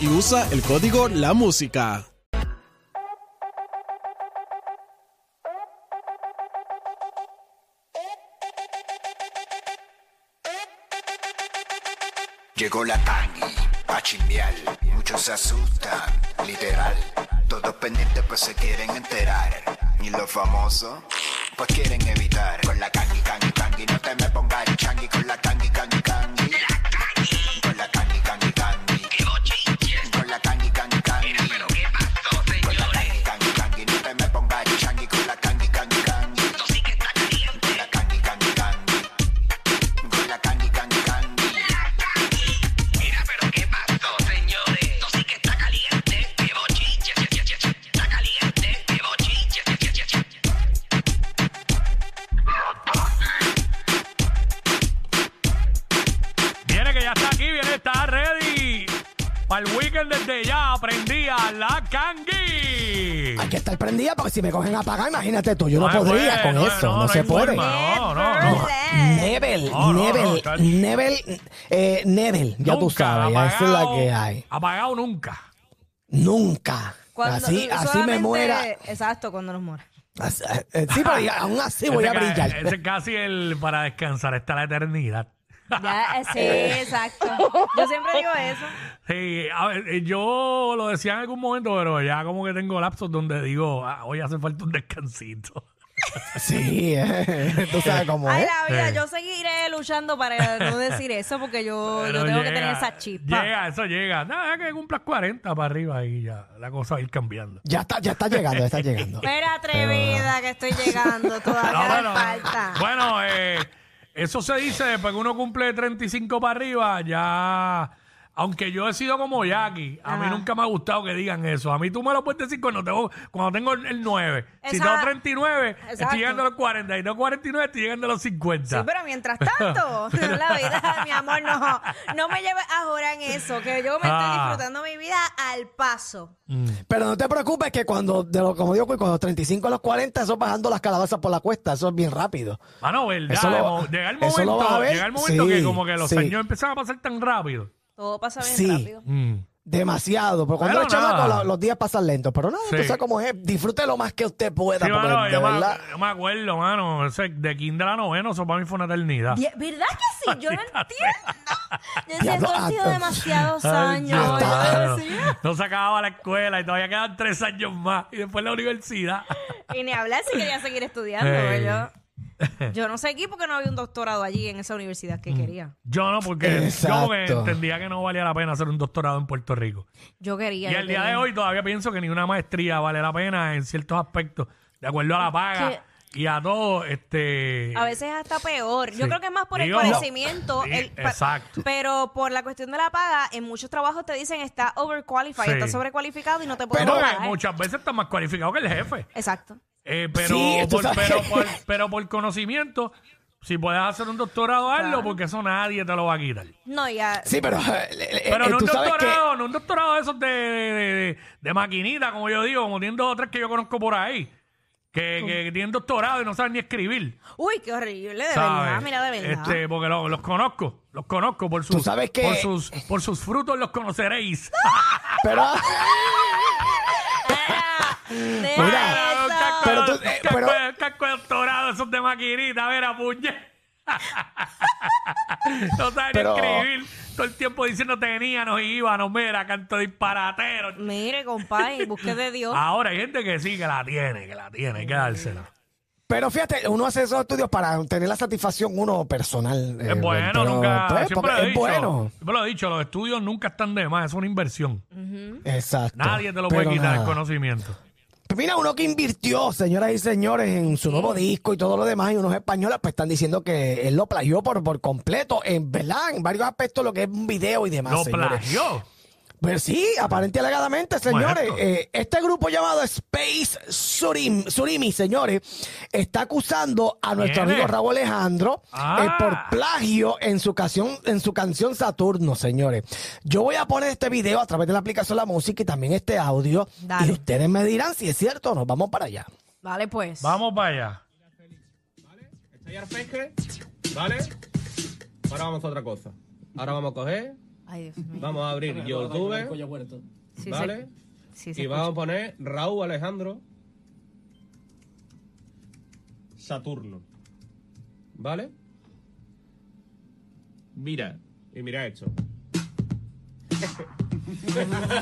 Y usa el código La Música. Llegó la tangi, a chimbiar, muchos se asustan, literal. Todos pendientes pues se quieren enterar. Y los famosos, pues quieren evitar. Con la tangi, tangi, Desde ya aprendí a la Kangi. Hay que estar prendida porque si me cogen a pagar, imagínate tú, yo no, Ay, podría bueno, con eso, no, se puede. forma, No, no, no. Nebel, No, no, no, Nebel, chacho. Nebel, eh, Nebel, ya tú Nunca, sabes, ya esa es la apagado, que hay. Apagado nunca. Nunca. Cuando- así así me solamente- muera. Exacto, cuando nos muera. Así- eh, Sí, pero ya- aún así voy a Ese ca- brillar. Ese es casi el para descansar hasta la eternidad. Ya, eh, sí, exacto. Yo siempre digo eso. Sí, a ver, eh, yo lo decía en algún momento, pero ya como que tengo lapsos donde digo, ah, hoy hace falta un descansito. Sí, eh, tú sabes cómo Ay, es. la vida, Sí. yo seguiré luchando para no decir eso porque yo, yo Pero tengo que llega- tener esa chispa. Llega, eso llega. Nada, que cumplas 40 para arriba y ya la cosa va a ir cambiando. Ya está, ya está llegando, ya está llegando. Espera, atrevida, que estoy llegando. Todavía No, me bueno, falta. bueno, eh, eso se dice después que uno cumple 35 para arriba, ya. Aunque yo he sido como Jackie, a mí Ajá. nunca me ha gustado que digan eso. A mí tú me lo puedes decir cuando tengo, cuando tengo el 9. Si Exacto. tengo 39, Exacto. estoy llegando a los 40. Y tengo 49, estoy llegando a los 50. Sí, pero mientras tanto, la vida, mi amor, no, no me lleves ahora en eso, que yo me estoy Ah. disfrutando mi vida al paso. Pero no te preocupes que cuando, de lo, como digo, cuando los 35 a los 40, eso bajando las calabazas por la cuesta, eso es bien rápido. Mano, ¿verdad? Eso lo- Mo- llega el eso lo momento, vas a ver. llega el momento Sí, que como que los sí. años empiezan a pasar tan rápido. Todo pasa bien Sí. rápido. Mm. Demasiado. Pero cuando Pero eres chamaco, nada. la- los días pasan lentos. Pero nada, Sí. tú sabes cómo es. Disfrute lo más que usted pueda. Sí, porque mano, de yo, me, verdad. yo me acuerdo, mano, ese de kinder a noveno, eso para mí fue una eternidad. Die- ¿Verdad que sí? Yo no entiendo. Yo decía, esto ha sido ah, demasiados Ay, años. Dios, Yo mano. decía, No se acababa la escuela y todavía quedan tres años más. Y después la universidad. Y ni hablar si quería seguir estudiando. Ey. Yo, yo no seguí porque no había un doctorado allí en esa universidad Mm. que quería. Yo no, porque yo Exacto. entendía que no valía la pena hacer un doctorado en Puerto Rico. Yo quería. Y yo al día quería. de hoy todavía pienso que ni una maestría vale la pena en ciertos aspectos, de acuerdo a la paga y a todo. este A veces hasta peor. Yo Sí. creo que es más por Digo, el conocimiento. sí, el- pa- exacto. Pero por la cuestión de la paga, en muchos trabajos te dicen está overqualified, Sí. está sobrecualificado y no te pueden Pero pagar. muchas veces está más cualificado que el jefe. Exacto. Eh, pero, Sí, tú por, sabes pero, por, pero por conocimiento, si puedes hacer un doctorado, hazlo, Claro. porque eso nadie te lo va a quitar. No, ya. Sí, pero. eh, eh, Pero eh, no un tú sabes que. doctorado, no un doctorado de esos de, de, de- de maquinita, como yo digo, como tienen dos o tres que yo conozco por ahí, que, que tienen doctorado y no saben ni escribir. Uy, qué horrible, de ¿sabes? verdad. Mira, de verdad. Este, porque lo- los conozco, los conozco por sus, Tú sabes que- por sus, por sus frutos los conoceréis. Pero. Mira, maquinita, a ver, a puñe. no sabe Pero- ni escribir. Todo el tiempo diciendo teníamos y íbamos, mira, canto disparatero. Mire, compadre, busque de Dios. Ahora hay gente que sí, que la tiene, que la tiene, hay que dársela. Pero fíjate, uno hace esos estudios para tener la satisfacción uno personal. eh, Es bueno, pero, nunca. pues, siempre porque lo he es dicho. bueno. Siempre lo he dicho, los estudios nunca están de más, es una inversión. Exacto. Nadie te lo puede Pero quitar el nada. conocimiento. Pues mira, uno que invirtió, señoras y señores, en su nuevo disco y todo lo demás, y unos españoles pues están diciendo que él lo plagió por, por completo, en verdad, en varios aspectos, lo que es un video y demás. Lo señores. plagió. Pues sí, aparente y alegadamente, señores. Bueno. eh, este grupo llamado Space Surim, Surimi, señores, está acusando a nuestro ¿Quién amigo? Raúl Alejandro Ah. eh, por plagio en su canción, en su canción Saturno, señores. Yo voy a poner este video a través de la aplicación La Música y también este audio. Dale. Y ustedes me dirán si es cierto o no. Vamos para allá. Vale, pues. Vamos para allá. Está ya el pesque, ¿vale? Ahora vamos a otra cosa. Ahora vamos a coger, Ay, Dios mío. vamos a abrir YouTube, Sí, ¿vale? se- sí, se y vamos a poner Raúl Alejandro Saturno. ¿Vale? Mira, y mira esto.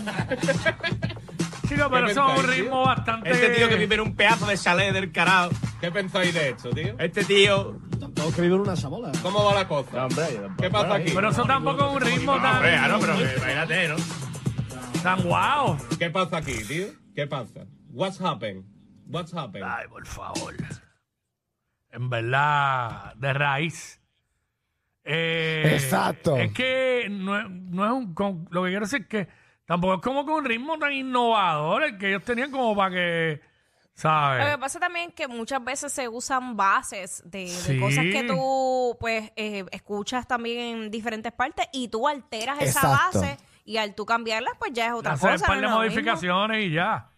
Chico, pero ¿Qué eso es un ritmo bastante. Este tío que vive en un pedazo de chalet del carajo. ¿Qué pensáis de esto, tío? Este tío. Tengo que vivir una chabola. ¿Cómo va la cosa? ¿Qué pasa aquí? Pero eso tampoco es un ritmo tan. Hombre, ah, no, pero imagínate, ¿no? tan guau. ¿Qué pasa aquí, tío? ¿Qué pasa? What's happened? What's happened? Ay, por favor. En verdad, de raíz. Eh, Exacto. Es que no, es- no es un. con- lo que quiero decir es que tampoco es como que un ritmo tan innovador el que ellos tenían como para que. Lo que pasa también es que muchas veces se usan bases de, de Sí. cosas que tú pues eh, escuchas también en diferentes partes y tú alteras esa base y al tú cambiarlas pues ya es otra Hacer un cosa. par no de mismo. modificaciones y ya.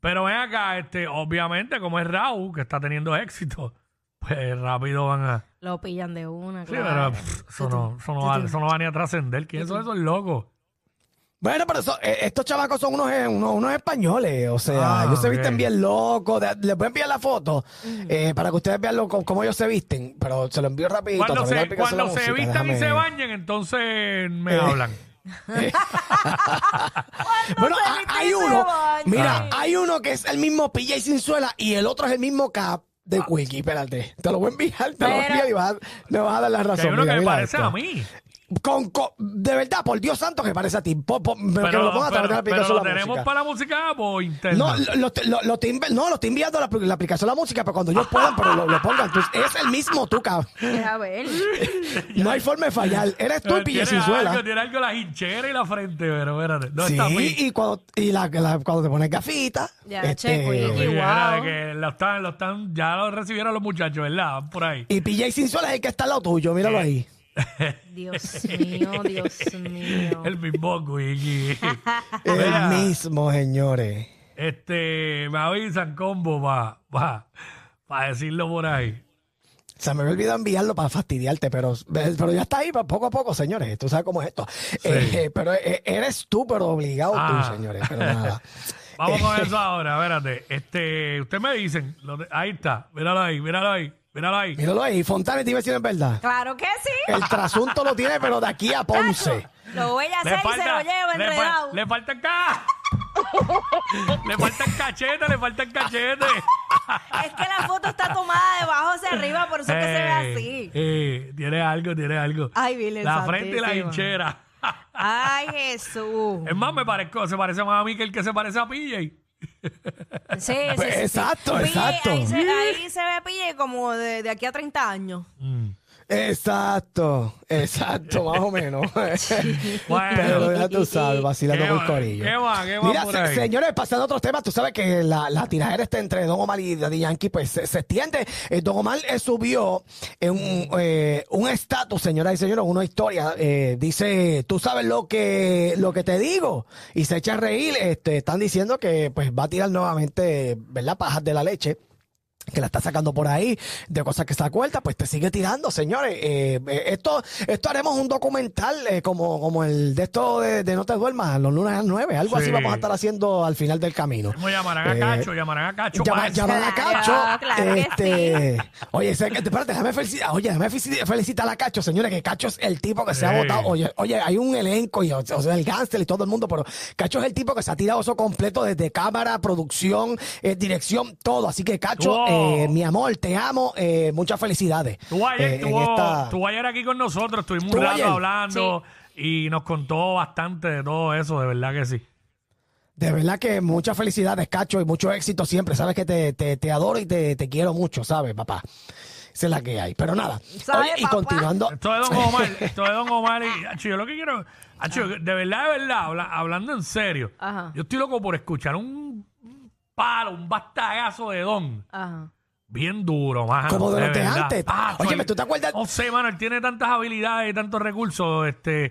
Pero ven acá, este, obviamente, como es Raúl, que está teniendo éxito, pues rápido van a. Lo pillan de una, Sí, claro. pero pff, eso, no, eso, no va, eso no va ni a trascender. ¿Quiénes son esos locos? Bueno, pero eso- eh, estos chavacos son unos, eh, unos, unos españoles, o sea, Ah, ellos se visten bien locos. Les voy a enviar la foto eh, para que ustedes vean lo- cómo, ellos se visten, pero se lo envío rapidito. a Cuando se, cuando se música, vistan y se bañen, entonces me Eh. hablan. Bueno, hay y uno, mira, hay uno que es el mismo PJ sin suela y el otro es el mismo Cap de Quickie. Espérate, te lo voy a enviar, te lo Pero- envío y vas a- me vas a dar la Que razón. hay uno Mira, que me parece esto. a mí. Con, con- de verdad, por Dios santo que parece a ti. Po- po- que me Pero, lo pongas a través de la pero- pero aplicación lo de la tenemos música. para la música o interno. No, lo, lo, lo- lo no, lo estoy enviando a la, la aplicación de la música, pero cuando ellos puedan, pero lo, lo pongan. Entonces, es el mismo tú, cabrón. Deja ver. No hay forma de fallar. Eres tú y Eh, Pille tiene sin suela. algo, tiene algo la hinchera y la frente, pero espérate. No Sí, está a y cuando, y la, la- cuando te pones gafitas. Ya, este, che, Quickie. Sí, era de wow. que lo están, lo están, ya lo recibieron los muchachos, ¿verdad? Por ahí. y PJ sin suela es el que está al lado tuyo, míralo ahí. Dios mío, Dios mío. El mismo. El mismo, señores. Este, me avisan combo para pa, pa decirlo por ahí. Se me había olvidado enviarlo para fastidiarte, pero, pero ya está ahí, poco a poco, señores. Tú sabes cómo es esto. Eh, pero eh, eres tú, pero obligado Ah. tú, señores. Pero nada. Vamos con eso ahora, espérate. Este, ustedes me dicen, lo de- ahí está, míralo ahí, míralo ahí, míralo ahí. Míralo ahí. Fontanes, dime si no es verdad. Claro que sí. El trasunto lo tiene, pero de aquí a Ponce. Lo voy a hacer y se lo llevo le, enredado. le falta acá. le faltan cachetes, le faltan cachetes. Es que la foto está tomada de abajo hacia arriba, por eso es que se ve así. Eh, tiene algo, tiene algo. Ay, Virgen La frente y la Santísima. hinchera. Ay, Jesús. es más, me parezco, se parece más a mí que el que se parece a PJ. Sí, sí, Pues, sí, sí. exacto, Pille, exacto. Ahí se, ahí se ve pille como de, de aquí a 30 años. Exacto, exacto, más o menos. Bueno. Pero ya tú sabes, vacilando ¿Qué con el corillo. ¿Qué va? ¿Qué va Mira, por se- ahí? señores, pasando a otros temas, tú sabes que la, la tiradera está entre Don Omar y Daddy Yankee, pues se, se extiende. Eh, Don Omar eh, subió en un eh, un estatus, señoras y señores, una historia. eh, dice, tú sabes lo que lo que te digo. Y se echa a reír. Este, están diciendo que pues va a tirar nuevamente, ¿verdad? Pajas de la leche. Que la está sacando por ahí, de cosas que se acuerda, pues te sigue tirando, señores. Eh, eh, esto, esto haremos un documental eh, como, como el de esto de, de No te duermas, los lunes a las 9, algo así Sí. vamos a estar haciendo al final del camino. ¿Cómo llamarán a Eh, Cacho? Llamarán a Cacho. Llama, llaman a Cacho. Claro, claro que este, Oye, espérate, déjame felicitar, oye, déjame felici- felicitar a Cacho, señores, que Cacho es el tipo que se ha votado. Oye, oye, hay un elenco y o sea, el gánster y todo el mundo, pero Cacho es el tipo que se ha tirado eso completo desde cámara, producción, eh, dirección, todo. Así que Cacho, Wow. Eh, mi amor, te amo, eh, muchas felicidades. Tú ayer, Eh, estuvo- esta- estuvo ayer aquí con nosotros, estuvimos un ¿Estuvo rato ayer? hablando y nos contó bastante de todo eso, de verdad que sí. De verdad que muchas felicidades, Cacho, y mucho éxito siempre. Sabes que te, te, te adoro y te, te quiero mucho, ¿sabes, papá? Esa es la que hay. Pero nada. ¿Sabe, Oye, y papá? continuando. Esto de Don Omar, esto de Don Omar y Acho, yo lo que quiero, Acho, de verdad, de verdad, habla- hablando en serio, Ajá. yo estoy loco por escuchar un palo, un bastagazo de Don. Ajá. Bien duro, mano. Como de los de verdad. antes. Ah, soy- ¿tú te acuerdas? No sé, mano, él tiene tantas habilidades y tantos recursos, este,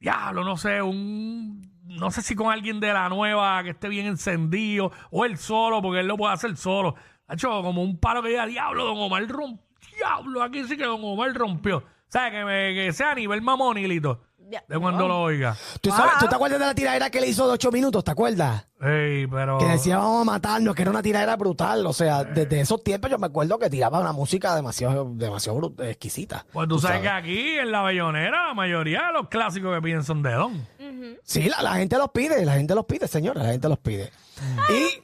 diablo, no sé, un, no sé si con alguien de la nueva que esté bien encendido, o él solo, porque él lo puede hacer solo. Ha hecho como un palo que diga, diablo, don Omar rompió, diablo, aquí sí que don Omar rompió. O sea, que, me, que sea a nivel mamónilito, Ya. De cuando lo oiga. ¿Tú, sabes, Wow. ¿Tú te acuerdas de la tiradera que le hizo de ocho minutos? ¿Te acuerdas? Ey, pero... Que decía vamos a matarnos, que era una tiradera brutal. O sea, desde esos tiempos yo me acuerdo que tiraba una música demasiado, demasiado bru- exquisita. Pues tú sabes que aquí en la Bellonera la mayoría de los clásicos que piden son de Don. Sí, la, la gente los pide, la gente los pide, señores, la gente los pide. Y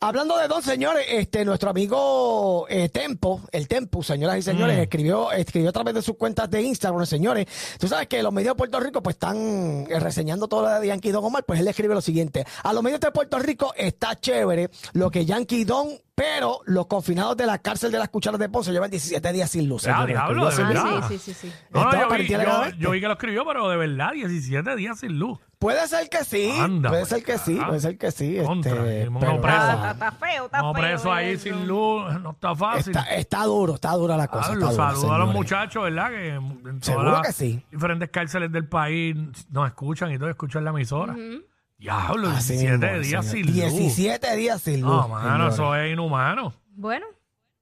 hablando de dos señores, este nuestro amigo eh, Tempo, el Tempo, señoras y señores, escribió, escribió a través de sus cuentas de Instagram, señores. Tú sabes que los medios de Puerto Rico pues están eh, reseñando todo lo de Yankee Don Omar, pues él escribe lo siguiente: a los medios de Puerto Rico está chévere lo que Yankee Don, pero los confinados de la cárcel de las cucharas de Ponce llevan 17 días sin luz. Ah, señores. diablo, de verdad. Ah, sí, sí, sí, sí. No, no, yo, vi, partiendo yo- legalmente. yo vi que lo escribió, pero de verdad, 17 días sin luz. Puede ser que sí, Anda, puede pues, ser que sí, ah. puede ser que sí. Contra, este, me pero preso. Está, está feo, está No, feo. preso ahí eso. sin luz, no está fácil. Está, está duro, está dura la cosa. Hablo, está dura, saludo a los muchachos, ¿verdad? Que en Seguro que sí. diferentes cárceles del país nos escuchan y todo, escuchan la emisora. Diablo, Así 17 mismo, días señor. sin luz. 17 días sin luz. No, mano, señores. eso es inhumano. Bueno,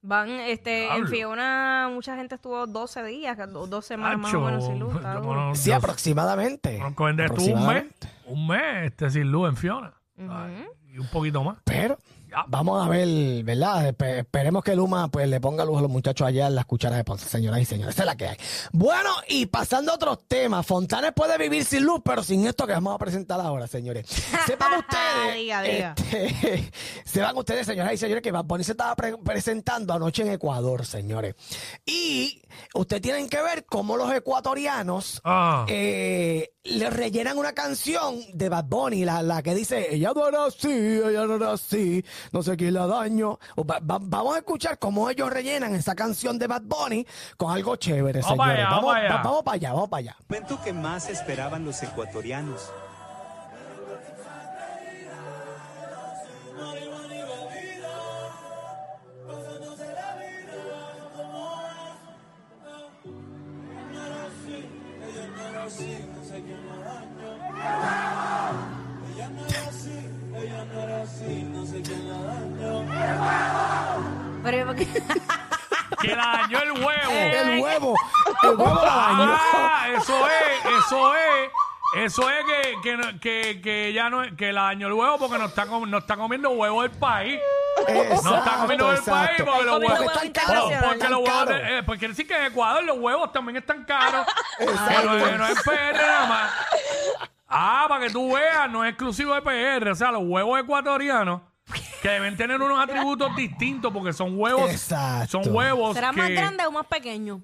van, este, en Diablo. Fiona mucha gente estuvo 12 días, do- dos semanas más o menos sin luz. está duro. conozco- Sí, yo- aproximadamente. gente que estuvo un mes, Aproximadamente. un mes este, sin luz en Fiona. Ay, y un poquito más. Pero. Vamos a ver, ¿verdad? Espe- esperemos que Luma pues le ponga luz a los muchachos allá en las cucharas de Ponce, señoras y señores. Esa es la que hay. Bueno, y pasando a otros temas, Fontanes puede vivir sin luz, pero sin esto que vamos a presentar ahora, señores. Sepan ustedes, Diga, diga. este, sepan ustedes, señoras y señores, que Bad Bunny se estaba pre- presentando anoche en Ecuador, señores. Y ustedes tienen que ver cómo los ecuatorianos Ah. eh, le rellenan una canción de Bad Bunny, la, la que dice, ella no era así, ella no era así, no sé quién la daño. O va- va- vamos a escuchar cómo ellos rellenan esa canción de Bad Bunny con algo chévere, Vamos para señores. allá, vamos, vamos para allá. va- vamos para allá, vamos para allá. momento que más esperaban los ecuatorianos. Pero. Que la dañó el huevo. El huevo, el huevo la dañó. Ah, eso es, eso es. Eso es que, que, no- que, que ya no es- que la dañó el huevo porque no está, com- no está comiendo huevo del país. No está comiendo del país exacto. porque los comiendo huevos huevo están internacional. caros. porque los huevos de- eh, pues quiere decir que en Ecuador los huevos también están caros. Es- no es PR nada más. Ah, para que tú veas, no es exclusivo de PR. O sea, los huevos ecuatorianos que deben tener unos atributos distintos porque son huevos. Exacto. Son huevos ¿Será que, más grande o más pequeño?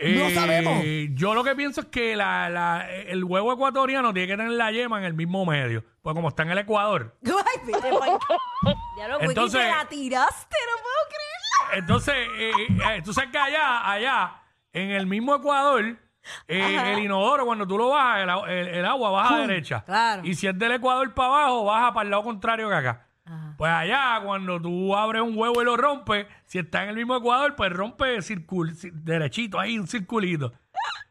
No sabemos. Yo lo que pienso es que la, la- el huevo ecuatoriano tiene que tener la yema en el mismo medio. Pues como está en el Ecuador. Ay, vete Ya lo Entonces- te la tiraste, no puedo creerlo. Entonces, eh, eh, tú sabes que allá, allá, en el mismo Ecuador, eh, el inodoro, cuando tú lo bajas, el, el- el agua baja a derecha. claro. Y si es del Ecuador para abajo, baja para el lado contrario que acá. Pues allá, cuando tú abres un huevo y lo rompes, si está en el mismo Ecuador, pues rompe circul ci- derechito, ahí un circulito.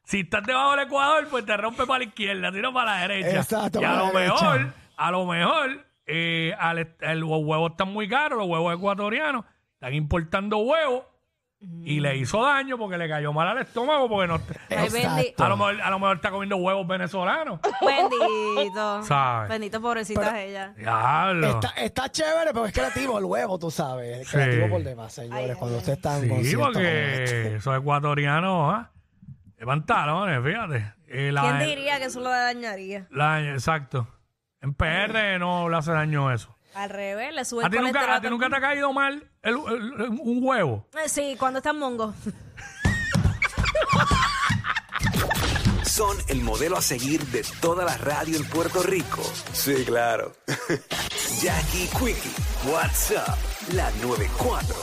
Si estás debajo del Ecuador, pues te rompe para la izquierda, tiro para la derecha. Exacto, y a lo derecha. mejor, a lo mejor, eh, al el- los huevos están muy caros, los huevos ecuatorianos. están importando huevos y le hizo daño porque le cayó mal al estómago porque no Ay, bendi- a lo mejor, a lo mejor está comiendo huevos venezolanos. bendito. ¿Sabes? Bendito, pobrecita ella. Diablo. Está, está chévere, pero es creativo el huevo, tú sabes. Es Sí. creativo por demás, señores. cuando ustedes están Sí, porque esos ecuatorianos, ¿ah? De pantalones, fíjate. Eh, la- ¿Quién diría que eso lo dañaría? la- exacto. En PR no le hace daño eso. Al revés, le sube ¿A el ti, nunca, colesterol a ti nunca te ha caído mal el- el- un huevo? Eh, Sí, cuando está en mongo. Son el modelo a seguir de toda la radio en Puerto Rico. Sí, claro. Jackie Quickie, WhatsApp, la 94.